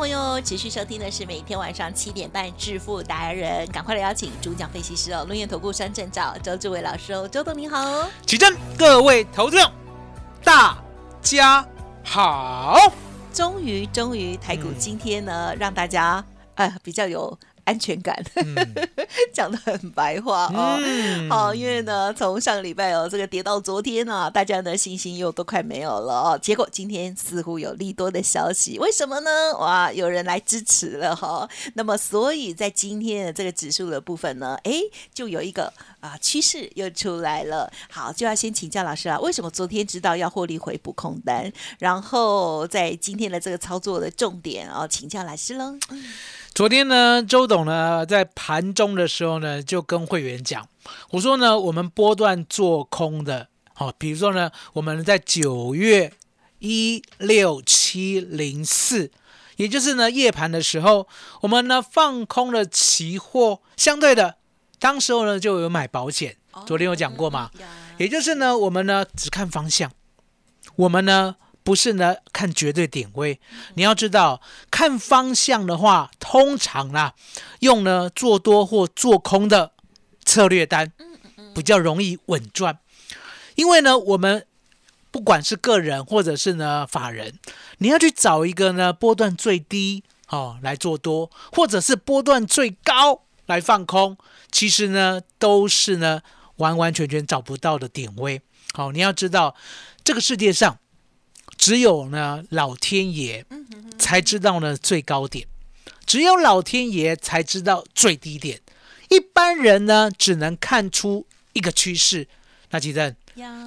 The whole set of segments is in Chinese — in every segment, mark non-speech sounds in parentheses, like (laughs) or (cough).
朋友持续收听的是每天晚上七点半致富达人，赶快来邀请主讲分析师哦，龙眼投顾山证照周志伟老师哦，周董你好哦。起正，各位投资者，大家好。终于，终于台股嗯今天呢，让大家呃比较有安全感，(laughs) 讲的很白话哦。嗯好，因为呢，从上个礼拜哦，这个跌到昨天啊，大家的信心又都快没有了哦。结果今天似乎有利多的消息，为什么呢？哇，有人来支持了哈、那么，所以在今天的这个指数的部分呢，诶，就有一个啊趋势又出来了。好，就要先请教老师啊，为什么昨天知道要获利回补空单，然后在今天的这个操作的重点哦，请教老师喽。昨天呢，周董呢在盘中的时候呢，就跟会员讲，我说呢，我们波段做空的，好、比如说呢，我们在九月一六七零四，也就是呢夜盘的时候，我们呢放空了期货，相对的，当时候呢就有买保险，昨天有讲过嘛，呀也就是呢，我们呢只看方向，我们呢不是呢看绝对点位。你要知道，看方向的话，通常啦，用呢做多或做空的策略单，比较容易稳赚。因为呢，我们不管是个人或者是呢法人，你要去找一个呢波段最低哦来做多，或者是波段最高来放空，其实呢都是呢完完全全找不到的点位。好、你要知道，这个世界上只有呢老天爷才知道呢最高点，只有老天爷才知道最低点。一般人呢只能看出一个趋势。那吉正，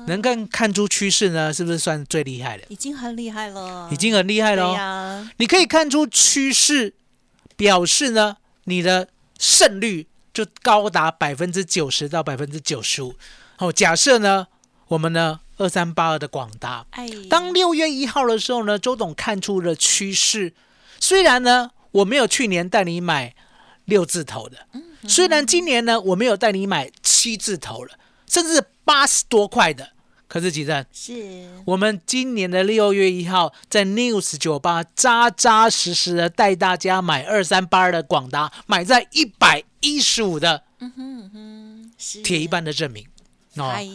能看看出趋势呢，是不是算最厉害的？已经很厉害了，已经很厉害对了哦。你可以看出趋势，表示呢你的胜率就高达百分之九十到百分之九十五。哦，假设呢我们呢二三八二的广达，哎，当六月一号的时候呢，周董看出了趋势。虽然呢我没有去年带你买六字头的，虽然今年呢我没有带你买七字头了，甚至八十多块的，可是几阵？是我们今年的六月一号在 News 酒吧扎扎实实的带大家买二三八二的广达，买在一百一十五的是铁一般的证明哦。哎，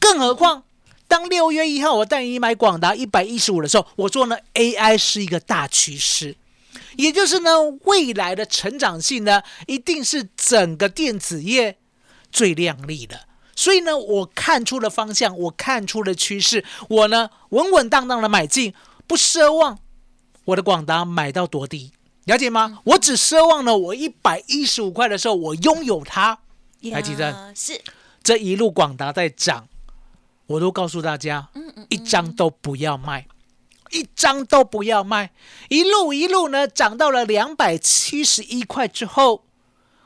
更何况，当六月一号我带你买广达一百一十五的时候，我说呢，AI 是一个大趋势，也就是呢，未来的成长性呢，一定是整个电子业最亮丽的。所以呢，我看出了方向，我看出了趋势，我呢稳稳当当的买进，不奢望我的广达买到多低，了解吗？我只奢望呢，我一百一十五块的时候，我拥有它。台积电是这一路广达在涨，我都告诉大家，一张都不要卖，一张都不要卖，一路一路呢涨到了两百七十一块之后，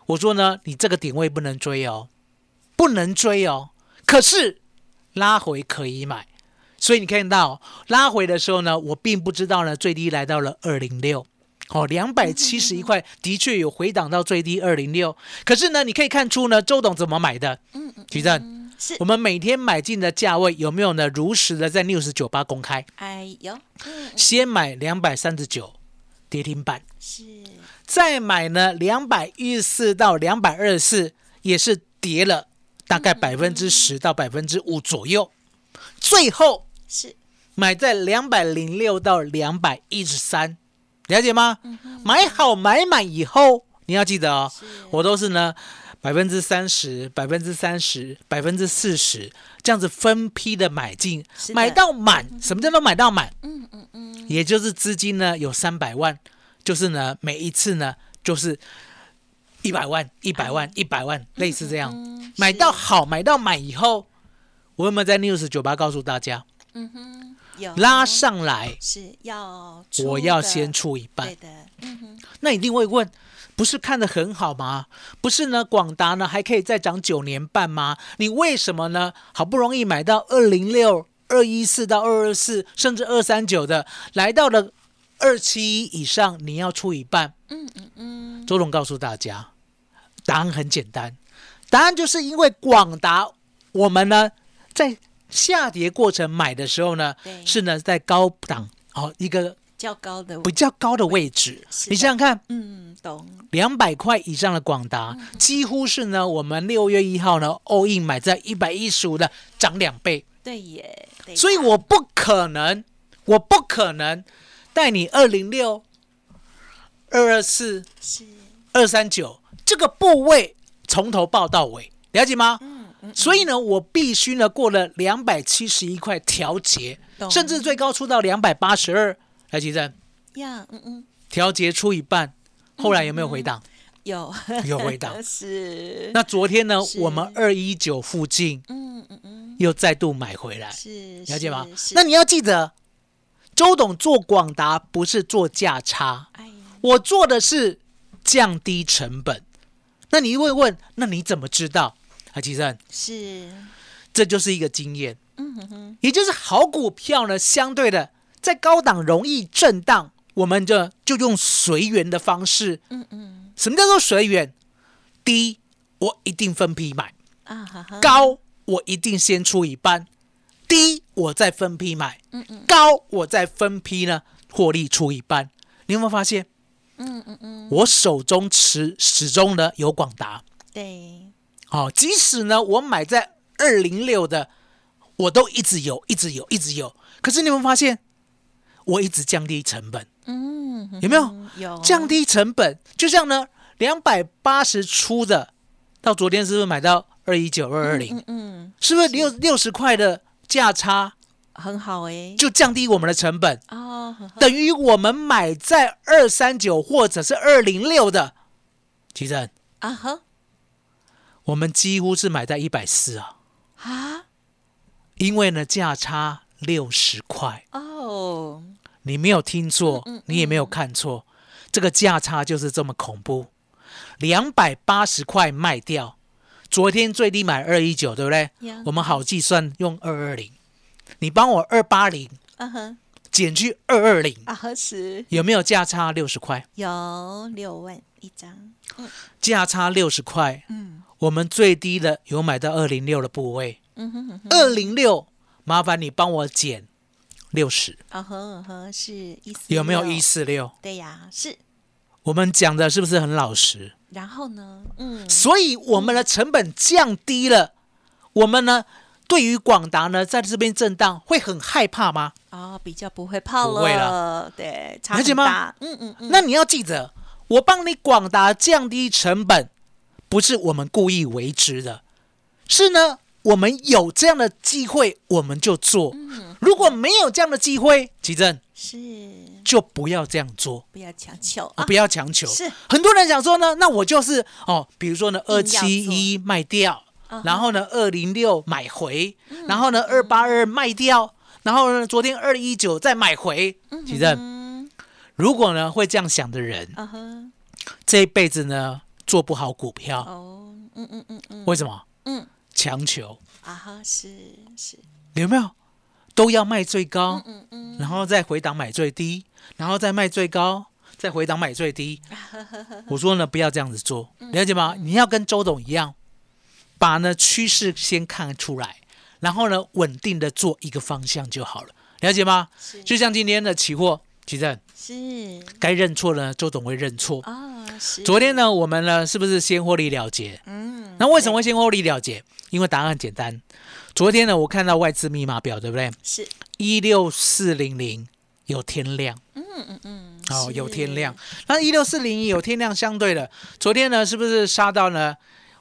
我说呢，你这个点位不能追哦，不能追哦，可是拉回可以买。所以你看到拉回的时候呢，我并不知道呢，最低来到了二零六，哦，两百七十一块的确有回档到最低二零六，可是呢，你可以看出呢，周董怎么买的？嗯嗯，徐正，是。我们每天买进的价位有没有呢？如实的在 News 九八公开，哎呦。嗯先买两百三十九，跌停板，是。再买呢两百一十四到两百二十四，也是跌了大概百分之十到百分之五左右，最后是。买在两百零六到两百一十三，了解吗？买好买满以后，你要记得哦，我都是呢百分之三十、百分之三十、百分之四十，这样子分批的买进买到满。什么叫做买到满？嗯嗯嗯，也就是资金呢有三百万，就是呢每一次呢就是一百万、一百万、一百万，类似这样。嗯买到好，买到满以后，我有没有在 News 酒吧告诉大家，嗯哼，有拉上来，是要我要先出一半对。的，嗯哼，那一定会问，不是看得很好吗？不是呢，广达呢还可以再涨九年半吗？你为什么呢？好不容易买到二零六、二一四到二二四，甚至二三九的，来到了二七一以上，你要出一半。嗯嗯嗯，周总告诉大家，答案很简单，答案就是因为广达，我们呢在下跌过程买的时候呢，是呢在高档哦一个较高的，比较高的位置。你想想看，嗯，懂，两百块以上的广达，嗯几乎是呢我们六月一号呢 all in 买在一百一十五的涨两倍，对耶，对所以我不可能，我不可能带你二零六、二二四。是二三九这个部位从头报到尾，了解吗？嗯嗯所以呢，我必须呢过了两百七十一块调节，甚至最高出到两百八十二。来，吉正，呀，嗯嗯，调节出一半，后来有没有回档？有。有回档。(laughs) 是，那昨天呢，我们二一九附近嗯嗯嗯，又再度买回来，是了解吗？那你要记得，周董做广达不是做价差，我做的是降低成本。那你会问，那你怎么知道？啊，吉正，是，这就是一个经验，嗯哼哼，也就是好股票呢，相对的在高档容易震荡，我们就就用随缘的方式。嗯嗯，什么叫做随缘？低我一定分批买，啊哈哈，高我一定先出一半，低我再分批买，嗯嗯高我再分批呢获利出一半。你有没有发现？嗯嗯嗯，我手中持始终呢有广达，对，哦，即使呢我买在二零六的，我都一直有，一直有，一直有。可是你有没有发现，我一直降低成本，嗯，有没有？嗯有。降低成本？就像呢两百八十出的，到昨天是不是买到二一九二二零？嗯嗯，是不是六六十块的价差很好哎，就降低我们的成本？哦，等于我们买在二三九或者是二零六的，其实啊哈。我们几乎是买在一百四啊。啊？因为呢价差六十块，哦，你没有听错你也没有看错，这个价差就是这么恐怖，两百八十块卖掉，昨天最低买二一九，对不对？我们好计算用二二零，你帮我二八零嗯哼。减去二二零，啊哈是有没有价差六十块？有六万一张，价差六十块，嗯。我们最低的有买到二零六的部位，嗯哼，二零六，麻烦你帮我减六十，啊呵啊呵是一四六有没有一？四六？对呀，是。我们讲的是不是很老实？然后呢？嗯，所以我们的成本降低了，我们呢对于广达呢在这边震荡会很害怕吗？哦，比较不会泡不会了，对，差了解吗很大。嗯嗯嗯，那你要记得，我帮你广达降低成本，不是我们故意为之的，是呢我们有这样的机会我们就做，嗯。如果没有这样的机会，奇正是。就不要这样做。不要强求哦啊，不要强求。是。很多人想说呢，那我就是哦，比如说呢，二七一卖掉，然后呢，二零六买回，然后呢，二八二卖掉，然后呢，昨天二一九再买回。奇正，嗯如果呢会这样想的人，这一辈子呢做不好股票，哦，嗯嗯嗯嗯。为什么？嗯强求啊哈，是是，有没有？都要卖最高，嗯嗯然后再回档买最低，然后再卖最高，再回档买最低。(laughs) 我说呢，不要这样子做，了解吗？你要跟周董一样，把呢趋势先看出来，然后呢稳定的做一个方向就好了，了解吗？就像今天的期货，其实是该认错呢，周董会认错。啊，是昨天呢，我们呢是不是先获利了结？嗯，那为什么会先获利了结？因为答案很简单。昨天呢，我看到外资密码表，对不对？是一六四零零有天量。嗯嗯嗯，哦，有天量。那一六四零有天量相对的，昨天呢是不是杀到呢？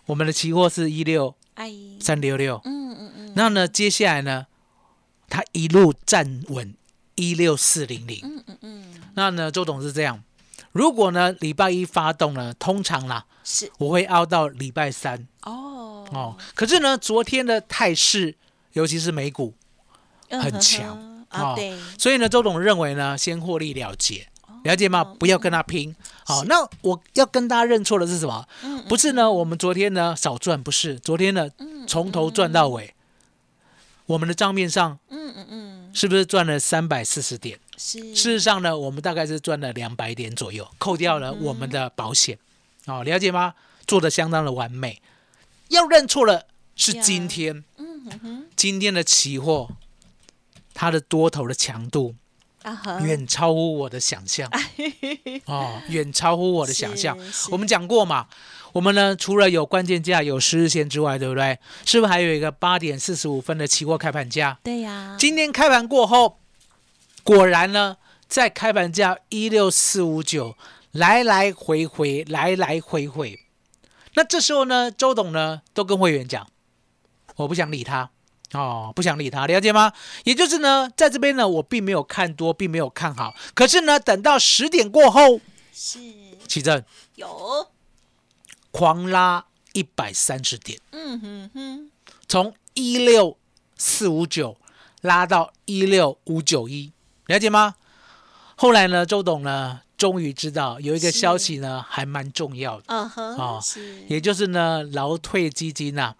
我们的期货是一六哎，三六六，嗯嗯嗯，那呢，接下来呢，它一路站稳一六四零零。嗯嗯嗯，那呢，周董是这样，如果呢礼拜一发动呢，通常啦，是。我会熬到礼拜三。哦。哦。可是呢，昨天的态势，尤其是美股，很强。哼啊，哦对，所以呢，周董认为呢，先获利了结，了解吗？不要跟他拼。好，那我要跟大家认错的是什么？嗯不是呢，我们昨天呢少赚，不是，昨天呢从头赚到尾，我们的账面上嗯嗯嗯，是不是赚了三百四十点？是事实上呢，我们大概是赚了两百点左右，扣掉了我们的保险，哦，了解吗？做的相当的完美。要认错了是今天，嗯哼哼今天的期货，它的多头的强度远超乎我的想象，(laughs) 哦，远超乎我的想象。我们讲过嘛，我们呢除了有关键价、有十日线之外，对不对？是不是还有一个八点四十五分的期货开盘价？对呀，今天开盘过后，果然呢，在开盘价一六四五九来来回回，来来回回。那这时候呢，周董呢都跟会员讲，我不想理他哦，不想理他，了解吗？也就是呢，在这边呢，我并没有看多，并没有看好。可是呢，等到十点过后，是起正有，狂拉一百三十点，嗯哼哼，从一六四五九拉到一六五九一，了解吗？后来呢，周董呢，终于知道有一个消息呢，还蛮重要的，嗯哼，哦，也就是呢，劳退基金呐、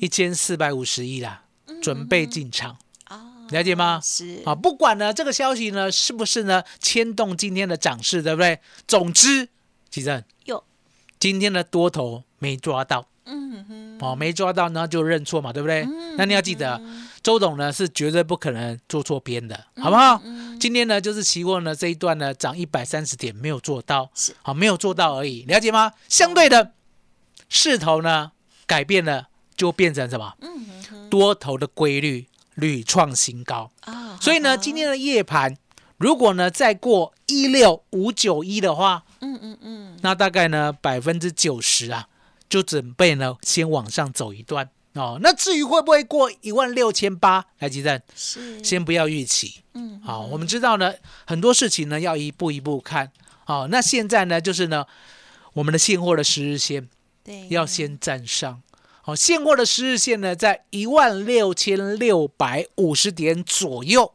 一千四百五十亿啦，准备进场，啊了解吗？是。啊，不管呢这个消息呢是不是呢牵动今天的涨势，对不对？总之，吉正有，今天的多头没抓到。嗯哼，哦，没抓到呢就认错嘛，对不对？嗯那你要记得，周董呢是绝对不可能做错边的，好不好？嗯。今天呢就是期货呢这一段呢涨一百三十点没有做到是，好没有做到而已，了解吗？相对的势头呢改变了，就变成什么？嗯多头的规律屡创新高，啊，所以呢今天的夜盘如果呢再过一六五九一的话，嗯嗯嗯，那大概呢百分之九十啊，就准备呢先往上走一段哦。那至于会不会过一万六千八，来吉正，是，先不要预期。嗯好、我们知道呢，很多事情呢要一步一步看。好、那现在呢就是呢，我们的现货的十日线对，要先站上。好、现货的十日线呢在一万六千六百五十点左右，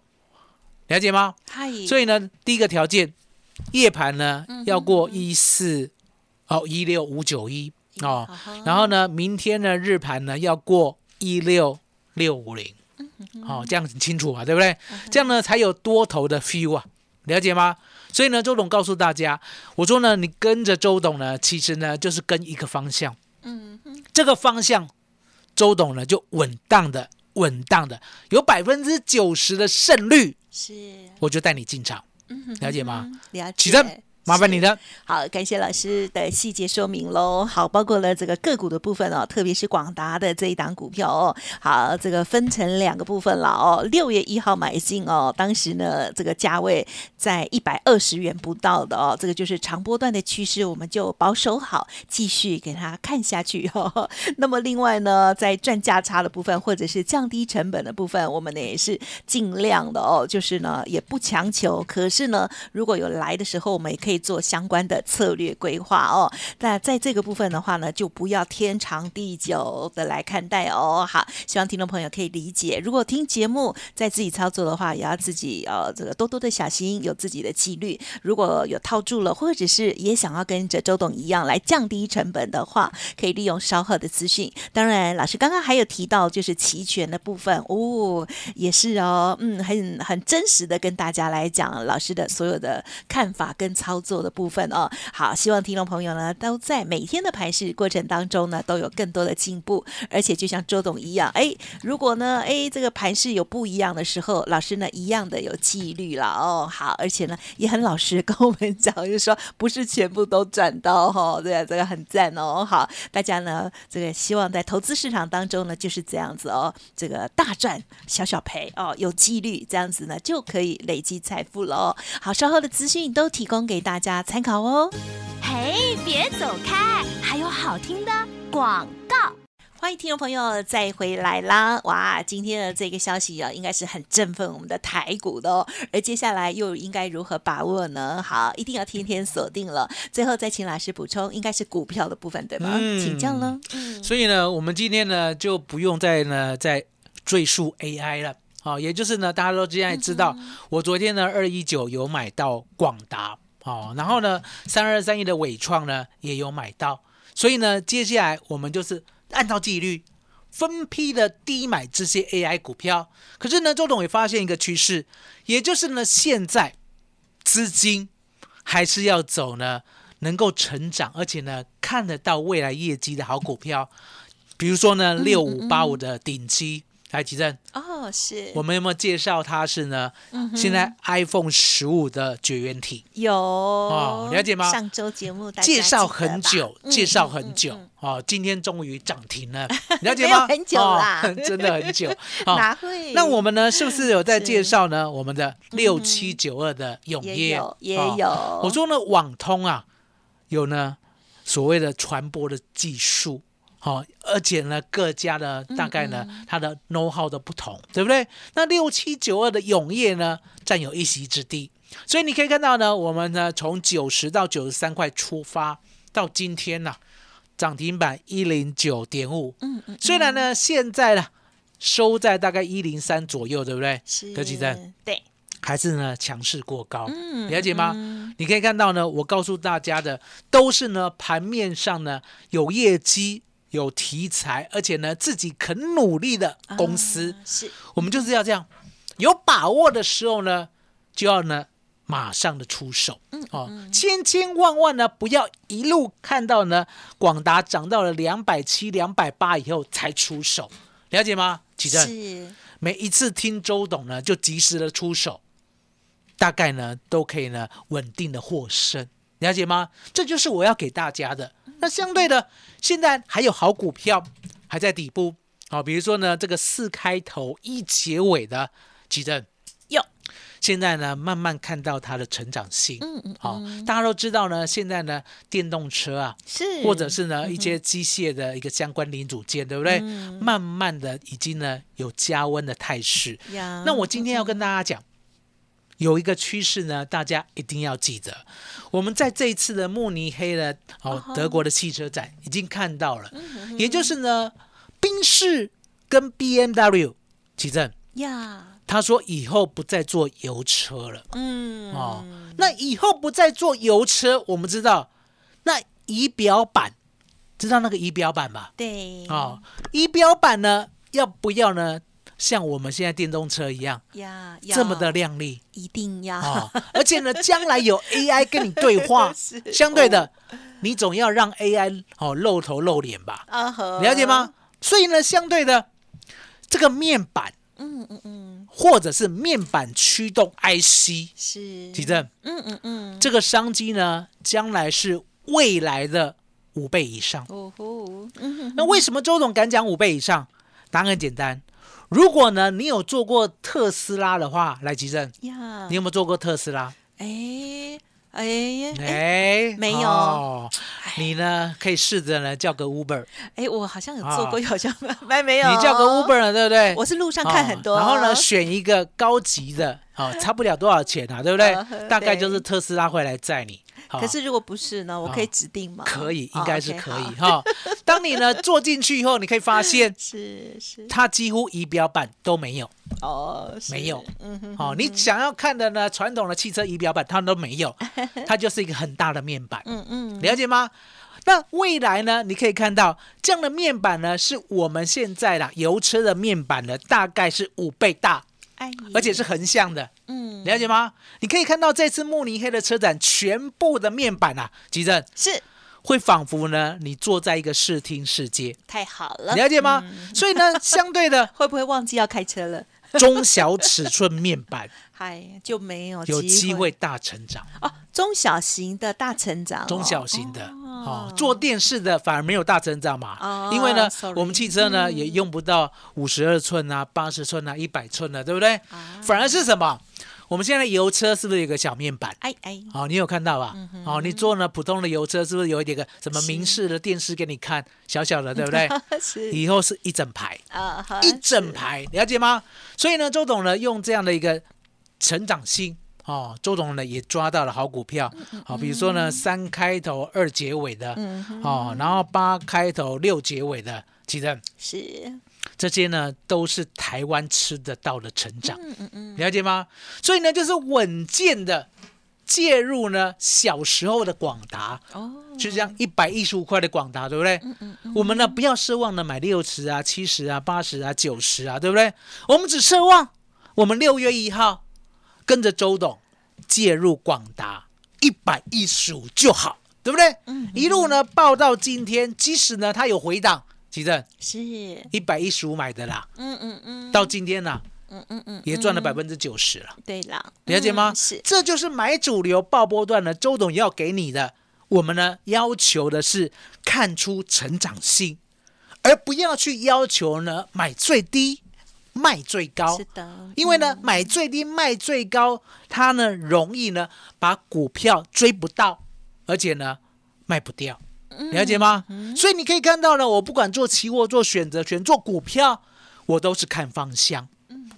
了解吗？嗨，所以呢，第一个条件，夜盘呢要过一四哦一六五九一哦好好，然后呢，明天呢日盘呢要过一六六五零，嗯哦，这样很清楚嘛，对不对？这样呢才有多头的 feel 啊，了解吗？所以呢，周董告诉大家，我说呢，你跟着周董呢，其实呢就是跟一个方向，这个方向，周董呢就稳当的、稳当的，有百分之九十的胜率，是，我就带你进场。嗯了解吗？了解，麻烦你了。好，感谢老师的细节说明喽。好，包括了这个个股的部分哦，特别是广达的这一档股票哦。好，这个分成两个部分了哦。六月一号买进哦，当时呢这个价位在一百二十元不到的哦，这个就是长波段的趋势，我们就保守好，继续给它看下去哦。那么另外呢，在赚价差的部分，或者是降低成本的部分，我们呢也是尽量的哦，就是呢也不强求，可是呢，如果有来的时候，我们也可以做相关的策略规划哦。那在这个部分的话呢，就不要天长地久的来看待哦。好，希望听众朋友可以理解。如果听节目在自己操作的话，也要自己呃这个多多的小心，有自己的纪律。如果有套住了，或者是也想要跟着周董一样来降低成本的话，可以利用稍后的资讯。当然，老师刚刚还有提到就是期权的部分哦，也是哦，嗯，很很真实的跟大家来讲老师的所有的看法跟操作做的部分哦。好，希望听众朋友呢都在每天的盘市过程当中呢都有更多的进步，而且就像周董一样，哎，如果呢，哎，这个盘市有不一样的时候，老师呢一样的有纪律了哦。好，而且呢也很老实跟我们讲，就是说不是全部都赚到、哦，对啊，这个很赞哦。好，大家呢这个希望在投资市场当中呢就是这样子哦，这个大赚小小赔哦，有纪律这样子呢就可以累积财富了哦。好，稍后的资讯都提供给大家参考哦。嘿，别走开，还有好听的广告。欢迎听众朋友再回来啦！哇，今天的这个消息啊，应该是很振奋我们的台股的哦。而接下来又应该如何把握呢？好，一定要天天锁定了。最后再请老师补充，应该是股票的部分对吗？嗯请教了。所以呢，我们今天呢就不用再呢再赘述 AI 了。好、也就是呢，大家都现在知道，我昨天呢二一九有买到广达，哦，然后呢三二三一的伟创呢也有买到，所以呢，接下来我们就是按照纪律分批的低买这些 AI 股票。可是呢，周董也发现一个趋势，也就是呢，现在资金还是要走呢能够成长，而且呢看得到未来业绩的好股票，比如说呢六五八五的顶基，来吉正，哦，是。我们有没有介绍它是呢？现在 iPhone 十五的绝缘体，有。哦了解吗？上周节目介绍很久，嗯介绍很久嗯哦，今天终于涨停了，(laughs) 了解吗？很久啦。哦 (laughs) 真的很久。哦。哪会？那我们呢，是不是有在介绍呢？我们的六七九二的永也业有也哦有，我说呢，网通啊，有呢所谓的传播的技术，好、而且呢，各家的大概呢、它的 know how 的不同，对不对？那六七九二的永业呢，占有一席之地，所以你可以看到呢，我们呢从九十到九十三块出发，到今天呢、涨停板一零九点五，嗯嗯，虽然呢现在呢收在大概一零三左右，对不对？是柯基站对，还是呢强势过高，嗯了解吗？嗯。你可以看到呢，我告诉大家的都是呢盘面上呢有业绩、有题材，而且呢自己肯努力的公司。啊是我们就是要这样，有把握的时候呢，就要呢马上的出手。哦，千千万万呢不要一路看到呢广达涨到了两百七、两百八以后才出手，了解吗？启正，是每一次听周董呢，就及时的出手，大概呢都可以呢稳定的获胜，了解吗？这就是我要给大家的。那相对的，现在还有好股票还在底部，好、比如说呢这个四开头一结尾的几证。哟现在呢慢慢看到它的成长性。嗯嗯好、大家都知道呢，现在呢电动车啊，是，或者是呢一些机械的一个相关零组件，对不对？嗯慢慢的已经呢有加温的态势。呀那我今天要跟大家讲，有一个趋势呢，大家一定要记得。我们在这一次的慕尼黑的哦德国的汽车展已经看到了，也就是呢，宾士跟 B M W 奇正呀，他说以后不再做油车了嗯哦。那以后不再做油车，我们知道那仪表板，知道那个仪表板吧？对哦，仪表板呢要不要呢？像我们现在电动车一样呀，这么的要亮丽。一定要。哦，而且呢，将来有 (laughs) AI 跟你对话，(laughs) 相对的，你总要让 AI 哦露头露脸吧，啊呵了解吗？？所以呢，相对的这个面板嗯嗯嗯，或者是面板驱动 IC，是。提正嗯嗯嗯，这个商机呢，将来是未来的五倍以上。哦吼，嗯哼那为什么周总敢讲五倍以上？答案很简单，如果呢你有做过特斯拉的话，来吉正，呀你，有没有做过特斯拉？哎哎哎哎，没有哦你呢可以试着呢叫个 Uber，哎，我好像有做啊过，好像没没有，你叫个 Uber 了，对不对？我是路上看很多，哦然后呢选一个高级的，哦，(laughs) 差不了多少钱啊，对不对？大概就是特斯拉会来载你。好可是如果不是呢，我可以哦指定吗？可以，哦应该是可以好哈。当你呢坐进去以后，你可以发现 (laughs) 是是。它几乎仪表板都没有。哦，是。没有，嗯哼，哦，你想要看的呢，传统的汽车仪表板它都没有，(laughs) 它就是一个很大的面板，嗯嗯，了解吗？那未来呢，你可以看到这样的面板呢，是我们现在啦油车的面板呢，大概是五倍大，哎而且是横向的，嗯。了解吗？你可以看到这次慕尼黑的车展，全部的面板啊，吉正。是会仿佛呢，你坐在一个视听世界，太好了，了解吗？嗯。所以呢，(laughs) 相对的会不会忘记要开车了？中小尺寸面板。(laughs) 嗨，就没有有机会。会大成长。哦，中小型的大成长哦，中小型的哦。哦，做电视的反而没有大成长嘛，哦因为呢 sorry，我们汽车呢、嗯。也用不到五十二寸啊、八十寸啊、一百寸了，对不对？啊。反而是什么？我们现在油车是不是有个小面板？哎哎，哦，你有看到吧？哦，你坐呢普通的油车，是不是有一点个什么明视的电视给你看，小小的，对不对？(laughs) 是以后是一整排，啊，好一整排，了解吗？所以呢，周董呢用这样的一个成长性哦，周董呢也抓到了好股票，好、比如说呢三开头二结尾的，哦，然后八开头六结尾的，记得是这些呢都是台湾吃得到的成长，了解吗？所以呢，就是稳健的介入呢小时候的广达，哦，就这样一百一十五块的广达，对不对？我们呢不要奢望呢买六十啊、七十啊、八十啊、九十啊，对不对？我们只奢望我们六月一号跟着周董介入广达一百一十五就好，对不对？一路呢报到今天，即使呢它有回档，是，一百一十五买的啦，嗯嗯嗯，到今天呢嗯嗯嗯，也赚了百分之九十了。对啦，了解吗？嗯是。这就是买主流爆波段呢，周董要给你的。我们呢要求的是看出成长性，而不要去要求呢买最低卖最高。是。的，因为呢，买最低卖最高，它呢容易呢把股票追不到，而且呢卖不掉，了解吗？所以你可以看到呢，我不管做期货、做选择权、做股票，我都是看方向，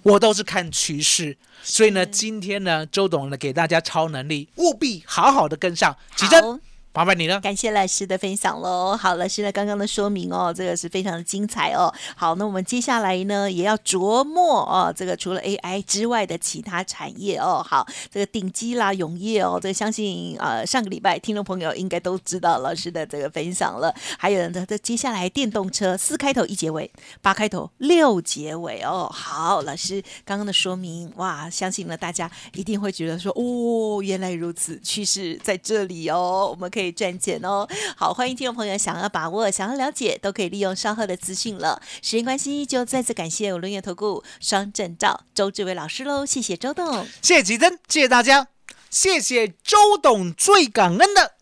我都是看趋势。所以呢，今天呢，周董呢给大家超能力，务必好好的跟上。奇珍，好麻烦你了。感谢老师的分享喽。好，老师呢刚刚的说明哦，这个是非常的精彩哦。好，那我们接下来呢也要琢磨哦，这个除了 AI 之外的其他产业哦。好，这个顶级啦、永业哦，这个相信呃上个礼拜听众朋友应该都知道老师的这个分享了。还有呢，这接下来电动车四开头一结尾，八开头六结尾哦。好，老师刚刚的说明哇，相信呢大家一定会觉得说哦，原来如此，趋势在这里哦，我们可以可以赚钱哦。好，欢迎听众朋友想要把握、想要了解，都可以利用稍后的资讯了。时间关系，就再次感谢我轮月投顾双证照周志伟老师喽，谢谢周董。谢谢吉珍，谢谢大家，谢谢周董，最感恩的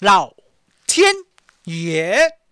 老天爷。